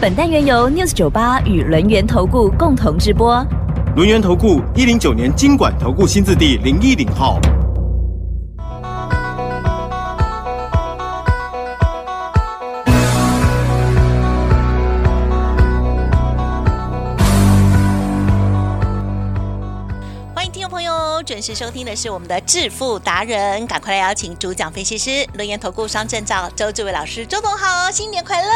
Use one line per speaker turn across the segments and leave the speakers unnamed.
本单元由 News 九八与轮源投顾共同直播。
轮源投顾一零九年经管投顾新字第零一零号。
欢迎听众朋友准时收听的是我们的致富达人，赶快来邀请主讲分析师轮研投顾商证照周志伟老师，周总好，新年快乐！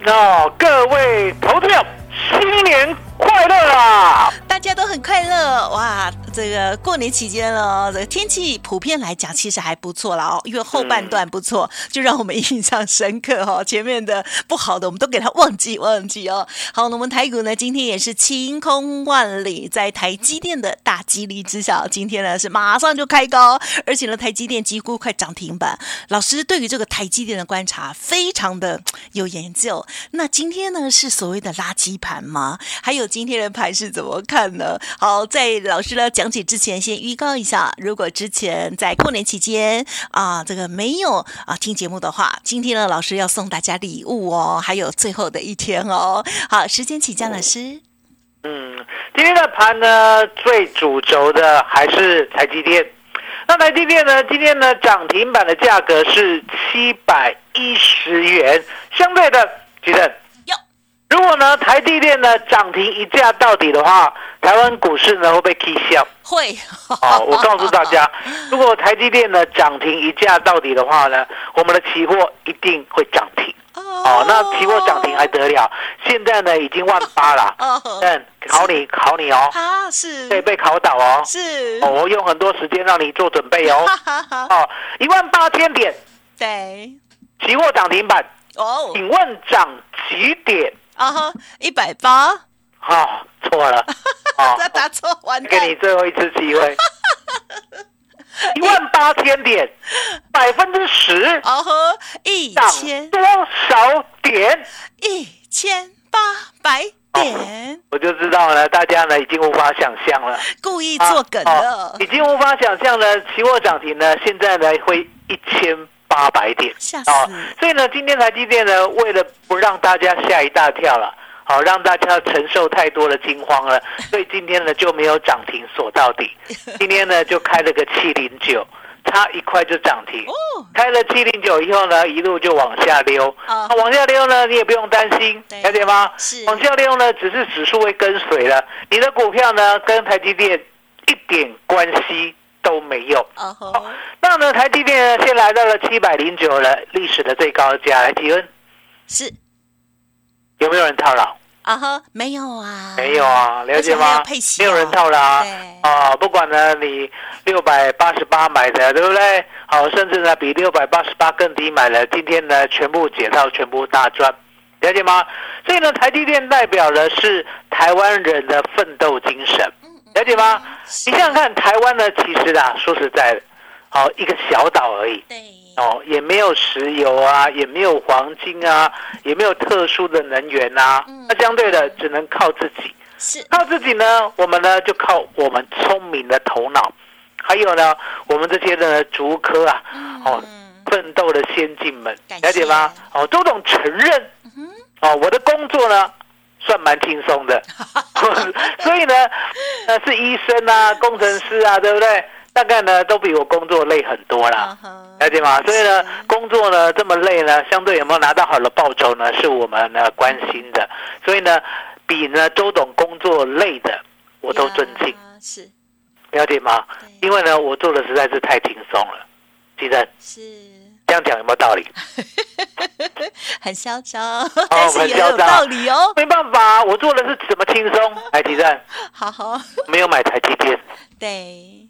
那各位投资者，新年快乐啊！
大家都很快乐哇！这个过年期间呢，这个天气普遍来讲其实还不错啦哦，因为后半段不错，就让我们印象深刻哈。前面的不好的我们都给它忘记忘记哦。好，那我们台股呢今天也是晴空万里，在台积电的大激励之下，今天呢是马上就开高，而且呢台积电几乎快涨停板。老师对于这个台积电的观察非常的有研究。那今天呢是所谓的垃圾盘吗？还有今天的盘是怎么看呢？好，在老师呢讲解之前，先预告一下，如果之前在过年期间啊，这个没有啊听节目的话，今天呢老师要送大家礼物哦，还有最后的一天哦。好，时间请江老师。
嗯，今天的盘呢，最主轴的还是台积电。那台积电呢，今天呢涨停板的价格是七百一十元，相对的，其实
哟，
如果呢台积电呢涨停一价到底的话，台湾股市呢会被 K 笑。
会
哦，我告诉大家，如果台积电呢涨停一价到底的话呢，我们的期货一定会涨停。哦，那期货涨停还得了？现在呢已经万八了。
哦
嗯，考你考你哦，
啊是
对，被考倒哦。
是
哦，我用很多时间让你做准备哦。哦，一万八千点，
对
期货涨停板，
哦
请问涨几点？
啊哈一百八，
哦，错了。哦
再答错完
给你最后一次机会。一万八千点，百分之十，
哦呵一千
多少点？
一千八百点，
我就知道了，大家呢已经无法想象了。
故意做梗
啊
的
哦，已经无法想象了。期货涨停呢，现在呢会一千八百点，
吓死
哦所以呢，今天台积电呢，为了不让大家吓一大跳了。好，让大家承受太多的惊慌了，所以今天呢就没有涨停锁到底。今天呢就开了个七零九，差一块就涨停。
哦，
开了七零九以后呢，一路就往下溜。
啊
往下溜呢，你也不用担心
对，
了解吗？
是
往下溜呢，只是指数会跟随了，你的股票呢跟台积电一点关系都没有。
哦，
那呢，台积电呢，现在来到了七百零九了，历史的最高价。来，提问
是
有没有人套牢？
啊哈，没有啊，
没有啊，了解吗
有配？息
没有人
哦
套牢
啊
啊！不管呢，你六百八十八买的，对不对？好，甚至呢比六百八十八更低买了，今天呢全部解套，全部大赚，了解吗？所以呢，台积电代表的是台湾人的奋斗精神，了解吗？你想想看，台湾呢，其实啊，说实在的，好一个小岛而已。
对，
哦，也没有石油啊，也没有黄金啊，也没有特殊的能源啊，
嗯
那相对的只能靠自己。
是
靠自己呢，我们呢就靠我们聪明的头脑，还有呢，我们这些的竹科啊，哦，
嗯
奋斗的先进们了解吗？哦，周董承认。哦，我的工作呢算蛮轻松的，所以呢，呃，是医生啊、工程师啊，对不对？大概呢都比我工作累很多啦。了解吗？所以呢，工作呢这么累呢，相对有没有拿到好的报酬呢，是我们呢关心的。所以呢，比呢周董工作累的，我都尊敬，
呀是
了解吗？因为呢，我做的实在是太轻松了。记得
是
这样讲有没有道理？
很嚣张，但是
很
也有
嚣张
道理哦。
没办法，我做的是怎么轻松？台积电
好好，
没有买台积电，
对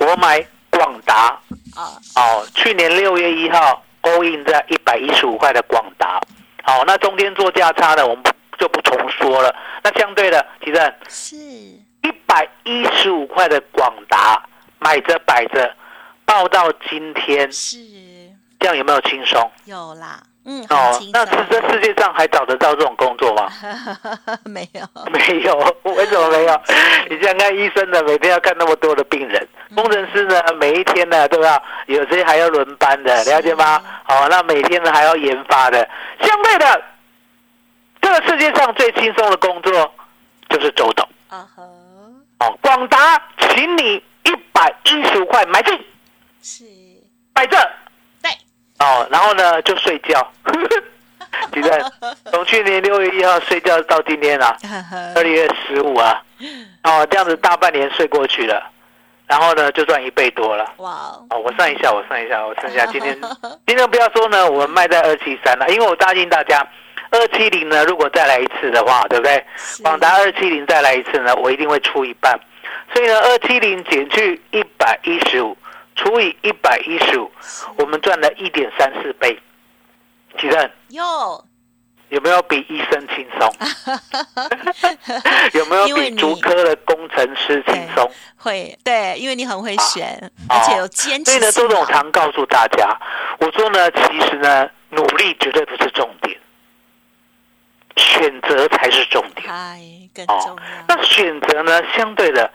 我买广达。
啊，
哦，去年六月一号 all in 在一百一十五块的广达。好，那中间做价差的，我们就不重说了。那相对的，其正
是
一百一十五块的广达买着摆着，报到今天，
是
这样有没有轻松？
有啦，嗯，很
哦
轻，
那是
松，
这世界上还找得到这种工作吗？
没有，
没有，为什么没有？你想想看，医生呢，每天要看那么多的病人；工程师呢，每一天呢都要，有些还要轮班的，了解吗？好、那每天呢还要研发的。相对的，这个世界上最轻松的工作就是周董
啊哈，
哦。广达，请你一百一十五块买进，
是，
摆这
对，
哦，然后呢就睡觉。记得 从去年六月一号睡觉到今天啊，二月十五啊，哦，这样子大半年睡过去了，然后呢就赚一倍多了。
哇哦，
哦，我算一下，我算一下，我算一下，今天今天不要说呢，我们卖在二七三了，因为我答应大家，二七零呢，如果再来一次的话，对不对？
是
广达二七零再来一次呢，我一定会出一半，所以呢，二七零减去一百一十五除以一百一十五，我们赚了一点三四倍。其正
有，
有没有比医生轻松？有没有比足科的工程师轻松？
会，对，因为你很会选，
哦
而且有坚持
所以呢，
性
周总常告诉大家，我说呢，其实呢，努力绝对不是重点，选择才是重点。
嗨，更
哦
重要，
那选择呢，相对的，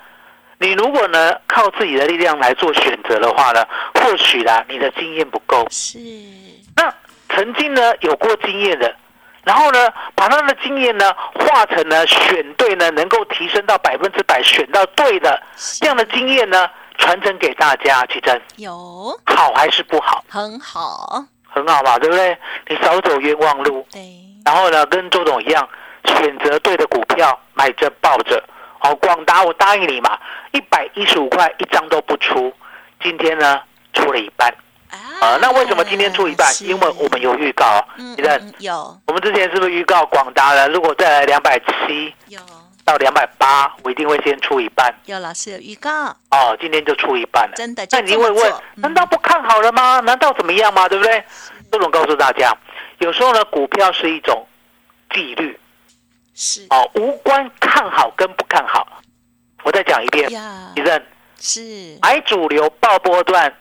你如果呢靠自己的力量来做选择的话呢，或许啦，你的经验不够。
是，
那曾经呢有过经验的，然后呢把他的经验呢化成呢选对呢，能够提升到百分之百选到对的这样的经验呢，传承给大家，其实
有，
好还是不好？
很好，
很好嘛，对不对？你少走冤枉路，
对，
然后呢，跟周董一样，选择对的股票，买着抱着。好，广达我答应你嘛，一百一十五块一张都不出，今天呢出了一半啊。那为什么今天出一半？因为我们有预告啊，
嗯
你看
嗯有
我们之前是不是预告广达呢？如果再来两百七
有
到两百八，我一定会先出一半
有老师有预告，
哦。今天就出一半了，
真的就
那你会问难道不看好了吗？难道怎么样吗？对不对？周总告诉大家，有时候呢，股票是一种纪律
是。
哦，无关看好跟不看好。我再讲一遍，
呀。
李，正，
是。
买主流爆波段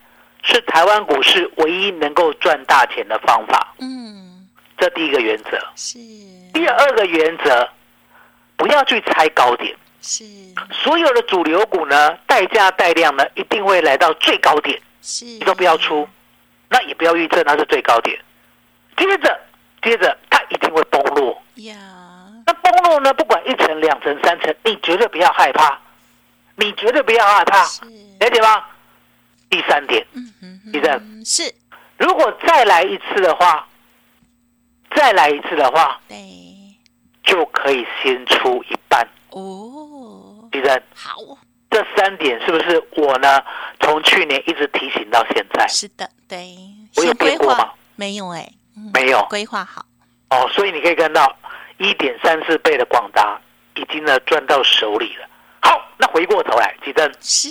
是台湾股市唯一能够赚大钱的方法，
嗯。
这第一个原则。
是。
第二个原则，不要去猜高点。
是。
所有的主流股呢，带价带量呢，一定会来到最高点，
是，
你都不要出，那也不要预测它是最高点。接着，接着它一定会崩落。
呀，
那崩落呢，不管一层、两层、三层，你绝对不要害怕，你绝对不要害怕，
是
了解吗？第三点，
嗯哼
医生
嗯是
如果再来一次的话，再来一次的话，
对
就可以先出一半。
哦，
医生，
好，
这三点是不是我呢？从去年一直提醒到现在，
是的，对，
我有
先规
变过吗
没有哎，嗯
没有
规划好，
哦，所以你可以看到一点三四倍的广达已经呢赚到手里了。好，那回过头来，吉正，
是。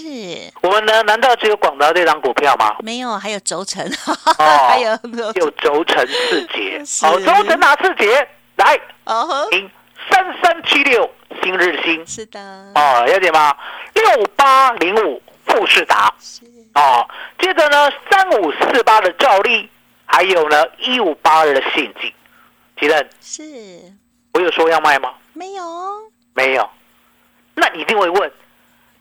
我们呢难道只有广达这张股票吗？
没有，还有轴承，
哦
还有
有轴承四节，
是。
好，轴承哪四节？来，
哦，
听三三七六新日新。
是的，
哦，了解吗？六八零五富士达。
是。
哦，接着呢三五四八的兆利，还有呢一五八二的信锦，吉正，
是
我有说要卖吗？
没有，
没有，那你一定会问，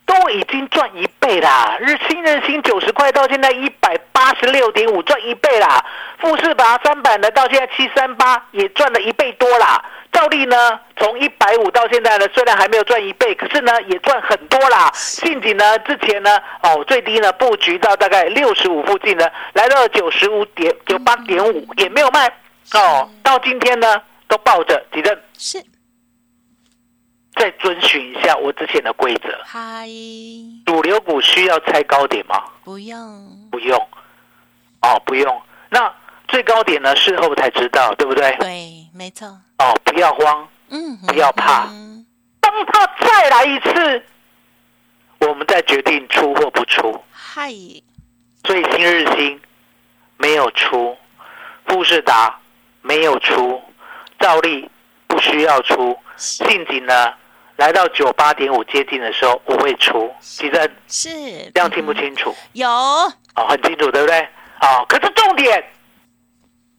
都已经赚一倍啦！日新日新九十块到现在一百八十六点五，赚一倍啦！富士达三百呢，到现在七三八也赚了一倍多啦！照例呢，从一百五到现在呢，虽然还没有赚一倍，可是呢也赚很多啦。信锦呢，之前呢，哦最低呢布局到大概六十五附近呢，来到九十五点九八点五也没有卖哦，到今天呢都抱着几阵。
是
再遵循一下我之前的规则。
嗨，
主流股需要猜高点吗？
不用，
不用，哦，不用。那最高点呢？事后才知道，对不对？
对，没错，
哦，不要慌，
嗯，
不要怕
嗯
当它再来一次，我们再决定出或不出。
嗨，
所以新日新没有出，富士达没有出，照例不需要出，信景呢来到九八点五接近的时候，我会出。其实
是
这样听不清楚？
有
哦，很清楚，对不对？哦，可是重点，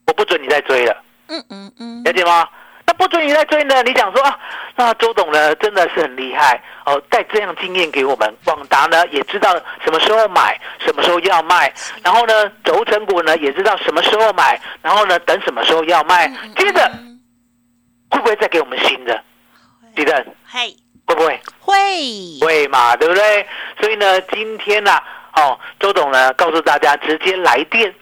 我不准你再追了，
嗯嗯嗯，
了解吗？那不准你再追呢？你想说啊，那周董呢真的是很厉害哦，带这样经验给我们，广达呢也知道什么时候买，什么时候要卖，然后呢轴承股呢也知道什么时候买，然后呢等什么时候要卖，接着会不会再给我们新的？记得
嘿，
会不会？
会
会嘛，对不对？所以呢，今天呢、哦，周董呢告诉大家，直接来电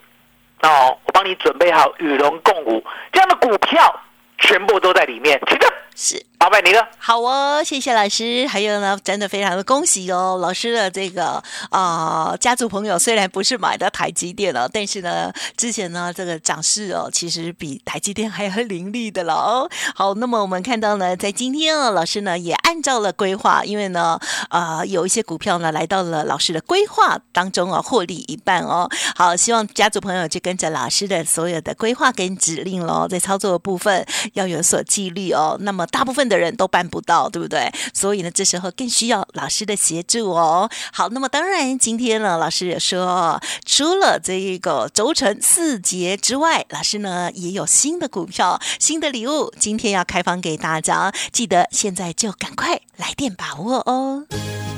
哦，我帮你准备好与龙共舞这样的股票，全部都在里面。其实，
是。
麻烦你了。
好哦，谢谢老师。还有呢，真的非常的恭喜哦，老师的这个啊、家族朋友虽然不是买的台积电哦，但是呢，之前呢这个涨势哦，其实比台积电还要凌厉的了哦。好，那么我们看到呢，在今天哦，老师呢也按照了规划，因为呢，呃，有一些股票呢来到了老师的规划当中啊，获利一半哦。好，希望家族朋友就跟着老师的所有的规划跟指令喽，在操作的部分要有所纪律哦。那大部分的人都办不到，对不对？所以呢，这时候更需要老师的协助哦。好，那么当然今天呢，老师也说，除了这一个轴承四节之外，老师呢也有新的股票、新的礼物，今天要开放给大家，记得现在就赶快来电把握哦。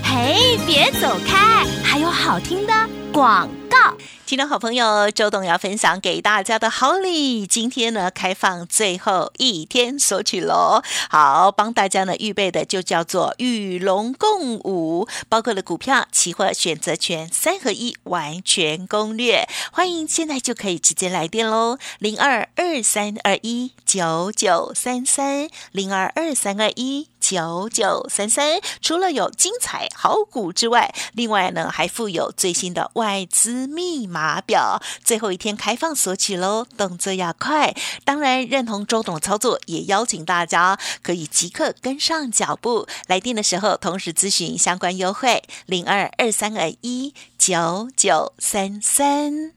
嘿，别走开，还有好听的广告。
听众好朋友，周董要分享给大家的好礼，今天呢开放最后一天索取喽。好，帮大家呢预备的就叫做与龙共舞，包括了股票、期货、选择权三合一完全攻略。欢迎现在就可以直接来电喽，零二二三二一九九三三零二二三二一。九九三三，除了有精彩好股之外，另外呢还附有最新的外资密码表，最后一天开放索取喽，动作要快。当然，认同周董操作，也邀请大家可以即刻跟上脚步。来电的时候，同时咨询相关优惠，零二二三二一九九三三。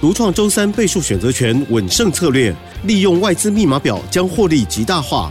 独创周三倍数选择权稳胜策略，利用外资密码表将获利极大化。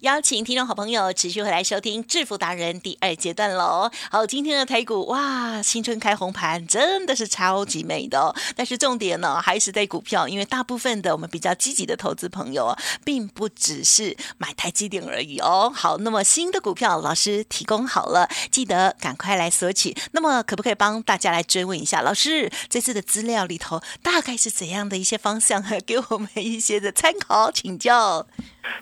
邀请听众好朋友持续回来收听《致富达人》第二阶段喽。好，今天的台股哇，新春开红盘，真的是超级美的、哦。但是重点呢，还是在股票，因为大部分的我们比较积极的投资朋友，并不只是买台积电而已哦。好，那么新的股票老师提供好了，记得赶快来索取。那么可不可以帮大家来追问一下，老师这次的资料里头大概是怎样的一些方向，给我们一些的参考请教？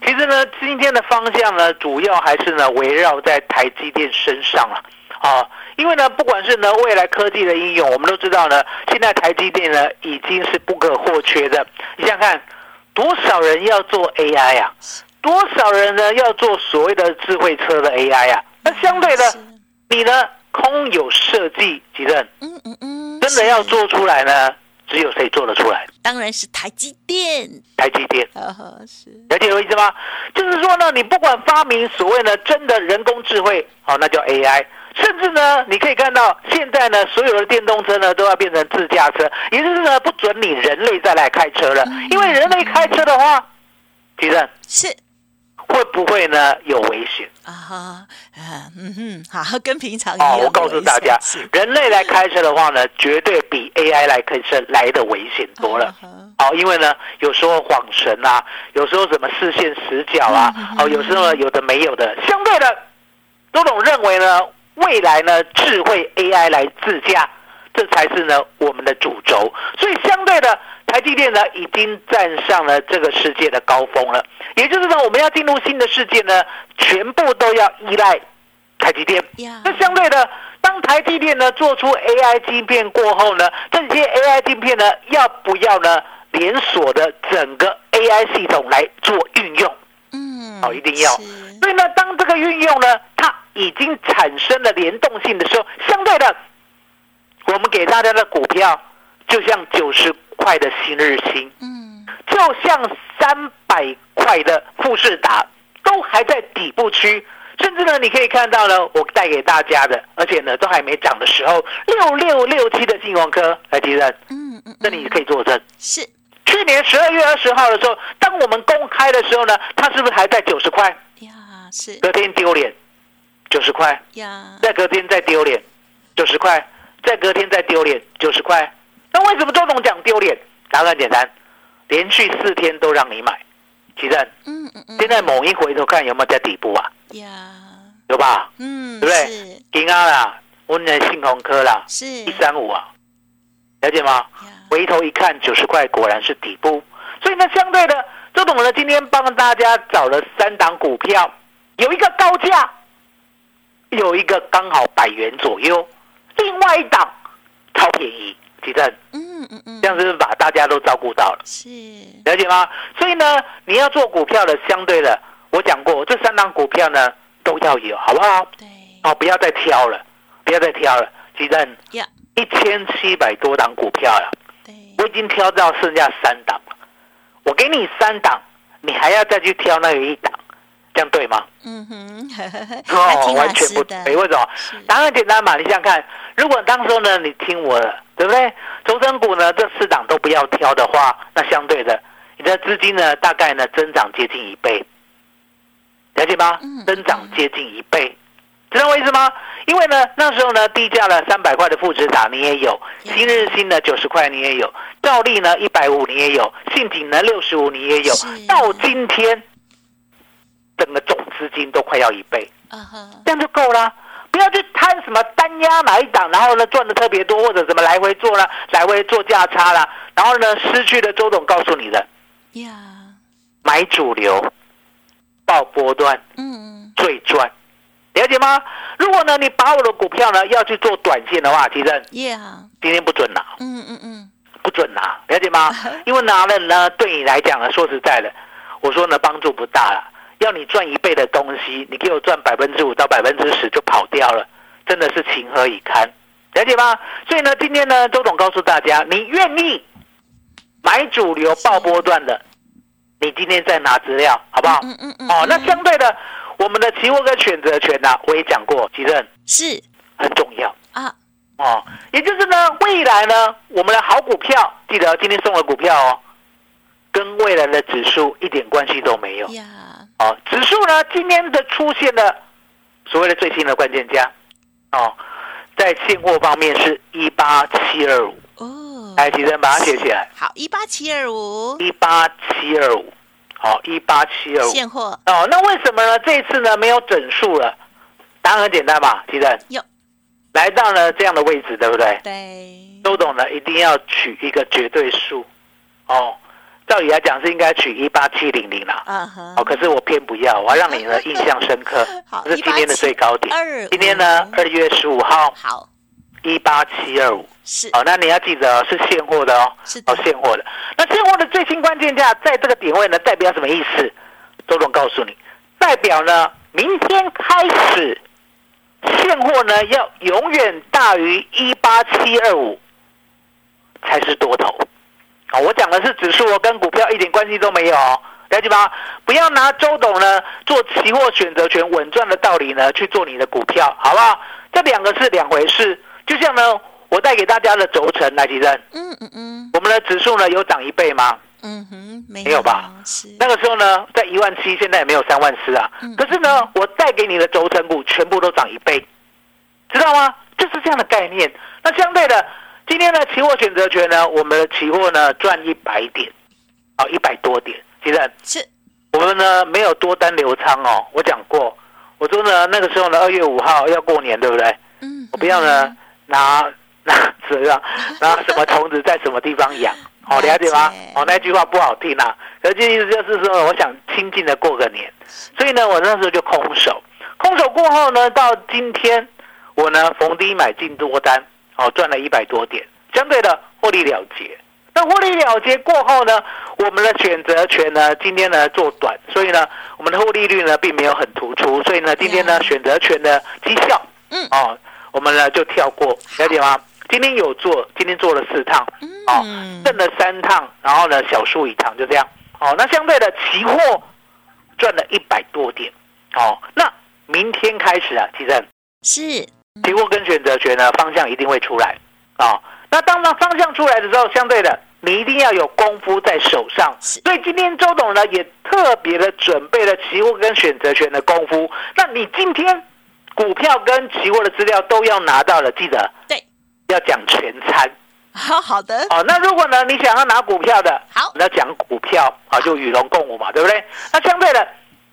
其实呢，今天的方向呢，主要还是呢围绕在台积电身上了啊。因为呢，不管是呢未来科技的应用，我们都知道呢，现在台积电呢已经是不可或缺的。你想想看，多少人要做 AI 啊？多少人呢要做所谓的智慧车的 AI 啊？那相对的，你呢空有设计，几任
嗯嗯嗯，
真的要做出来呢，只有谁做得出来？
当然是台积电，
台积电。
呵呵，是
了解我意思吗？就是说呢，你不管发明所谓呢真的人工智慧，好、那叫 AI，甚至呢，你可以看到现在呢，所有的电动车呢都要变成自驾车，也就是呢，不准你人类再来开车了，因为人类开车的话，其实
是
会不会呢有危险？
啊哈，啊嗯哼，好，跟平常一样
哦，我告诉大家人类来开车的话呢，绝对比 AI 来开车来的危险多了。好，因为呢，有时候晃神啊，有时候什么视线死角啊，哦，有时候呢有的没有的。相对的，周董认为呢，未来呢，智慧 AI 来自驾，这才是呢我们的主轴。所以相对的，台积电呢已经站上了这个世界的高峰了。也就是呢，我们要进入新的世界呢，全部都要依赖台积电。那相对的，当台积电呢做出 AI 晶片过后呢，这些 AI 晶片呢要不要呢连锁的整个 AI 系统来做运用？
嗯，
哦，一定要。所以呢，当这个运用呢，它已经产生了联动性的时候，相对的，我们给大家的股票，就像九十块的新日新，
嗯，
就像三百块的富士达，都还在底部区。甚至呢，你可以看到呢，我带给大家的，而且呢，都还没涨的时候，六六六七的金融科，来吉人，
嗯嗯，
这里可以作证。
是。
去年十二月二十号的时候，当我们公开的时候呢，它是不是还在九十块？
呀，是。
隔天丢脸，九十块，
呀，
再隔天再丢脸，九十块，再隔天再丢脸，九十块。那为什么周董讲丢脸？答案很简单，连续四天都让你买，奇正。
嗯嗯嗯，
现在某一回头看有没有在底部啊？
呀，
有吧？
嗯，
对不对
是
金啊啦，温的信鸿科啦，
是
一三五啊，了解吗？
呀，
回头一看，九十块果然是底部。所以呢，相对的，周董呢今天帮大家找了三档股票，有一个高价，有一个刚好百元左右，另外一档超便宜，几正，
嗯嗯嗯，
这样是不是把大家都照顾到了？
是
了解吗？所以呢，你要做股票的，相对的，我讲过，这三档股票呢都要有，好不好？
对
哦，不要再挑了，不要再挑了，鸡蛋
呀，
一千七百多档股票了，
对，
我已经挑到剩下三档了。我给你三档，你还要再去挑那个一档，这样对吗？
嗯哼，
哦完全不对。为什么？
是
答案简单嘛，你想想看，如果当时候呢你听我的，对不对？轴承股呢这四档都不要挑的话，那相对的，你的资金呢大概呢增长接近一倍，了解吗
嗯？
增长接近一倍，知道我意思吗？因为呢那时候呢低价了三百块的富士达你也有，新日新呢九十块你也有，兆利呢一百五你也有，信锦呢六十五你也有，到今天整个总资金都快要一倍。这样就够了。不要去贪什么单压哪一档，然后呢赚的特别多，或者什么来回做了，来回做价差啦，然后呢失去了周董告诉你的
呀，
买主流、报波段
嗯
最赚，了解吗？如果呢你把我的股票呢要去做短线的话，其实
呀，
今天不准拿，
嗯嗯嗯，
不准拿，了解吗？因为拿了呢对你来讲呢，说实在的，我说呢帮助不大了。要你赚一倍的东西，你给我赚百分之五到百分之十就跑掉了，真的是情何以堪，了解吗？所以呢，今天呢，周董告诉大家，你愿意买主流爆波段的，你今天再拿资料，好不好？
嗯嗯嗯，
哦，那相对的，我们的期货跟选择权呢、我也讲过，其实
是
很重要
啊，
哦。也就是呢，未来呢，我们的好股票，记得今天送的股票哦，跟未来的指数一点关系都没有。
呀，
哦，指数呢今天的出现了所谓的最新的关键价，哦，在现货方面是一八七二五，
哦，
来，提生把它写起来，
好，一八七二五。
一八七二五，好，一八七二五。
现货。
哦，那为什么呢？这一次呢没有整数了？答案很简单吧，提生
有。
来到了这样的位置，对不对？
对，
周董呢一定要取一个绝对数，哦，照理来讲是应该取一八七零零啦。
啊哈
哦，，可是我偏不要，我要让你呢 印象深刻
好。
这是今天的最高点。今天呢，二月十五号
好
一八七二五。
是
哦，那你要记得哦是现货的哦。
是的
哦，现货的。那现货的最新关键价在这个点位呢，代表什么意思？周总告诉你，代表呢，明天开始现货呢要永远大于一八七二五才是多头。哦，我讲的是指数哦，跟股票一点关系都没有哦，了解吗？不要拿周董呢做期货选择权稳赚的道理呢去做你的股票，好不好？这两个是两回事。就像呢，我带给大家的轴承来提升，
嗯嗯嗯
我们的指数呢有涨一倍吗？
嗯哼，没
没有吧？
是
那个时候呢，在一万七，现在也没有三万四啊
嗯。
可是呢，我带给你的轴承股全部都涨一倍，知道吗？就是这样的概念。那相对的，今天的期货选择权呢，我们的期货呢赚一百点，啊，一百多点。其实
是。
我们呢没有多单流仓哦，我讲过，我说呢那个时候呢二月五号要过年，对不对？
嗯，
我不要呢拿 拿怎样 拿什么虫子在什么地方养，哦，了解。吗？哦，那句话不好听啊，可是意思就是说，我想清静的过个年，所以呢，我那时候就空手，空手过后呢，到今天我呢逢低买进多单，哦，赚了一百多点，相对的获利了结。那获利了结过后呢，我们的选择权呢，今天呢做短，所以呢，我们的获利率呢并没有很突出，所以呢，今天呢选择权的绩效，
嗯
哦，我们呢就跳过，了解吗？今天有做，今天做了四趟，哦，挣了三趟，然后呢小输一趟，就这样。哦，那相对的期货赚了一百多点，哦，那明天开始啊，其实
是
期货跟选择权呢方向一定会出来，啊，那当然方向出来的时候，相对的你一定要有功夫在手上，所以今天周董呢也特别的准备了期货跟选择权的功夫，那你今天股票跟期货的资料都要拿到了，记得
对，
要讲全餐。
好好的。
哦，那如果呢，你想要拿股票的，
好，
那讲股票啊，就与龙共舞嘛，对不对？那相对的，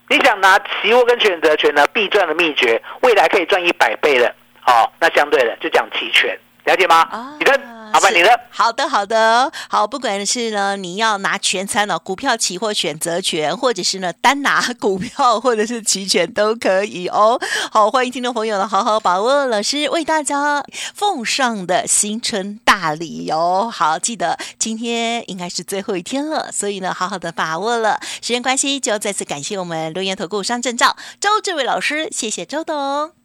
你想拿期货跟选择权呢，必赚的秘诀，未来可以赚一百倍的，哦，那相对的就讲期权，了解吗？啊，你的。麻烦你了。
好的，好的，好。不管是呢，你要拿全餐哦，股票、期货、选择权，或者是呢单拿 股票或者是期权都可以哦。好，欢迎听众朋友呢，好好把握老师为大家奉上的新春大礼哦。好，记得今天应该是最后一天了，所以呢，好好的把握了。时间关系，就要再次感谢我们留言投顾商证照周志伟老师，谢谢周董。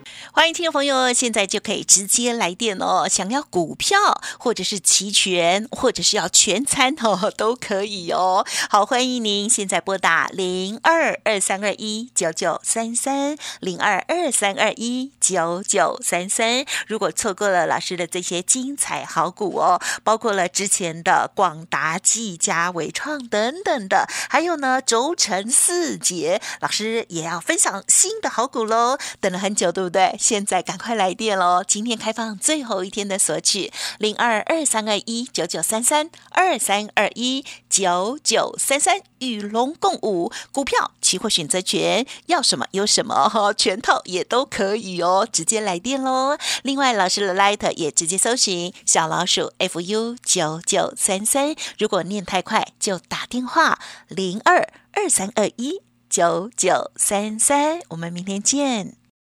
欢迎听众朋友，现在就可以直接来电哦！想要股票，或者是期权，或者是要全餐哦，都可以哦。好，欢迎您现在拨打零二二三二一九九三三零二二三二一九九三三。如果错过了老师的这些精彩好股哦，包括了之前的广达、技嘉、伟创等等的，还有呢轴承四节，老师也要分享新的好股喽。等了很久，对不对？现在赶快来电喽！今天开放最后一天的索取，零二二三二一九九三三二三二一九九三三，与龙共舞，股票、期货、选择权，要什么有什么哈，全套也都可以哦，直接来电喽！另外，老师的 Light 也直接搜寻小老鼠 fu 九九三三，如果念太快，就打电话零二二三二一九九三三，我们明天见。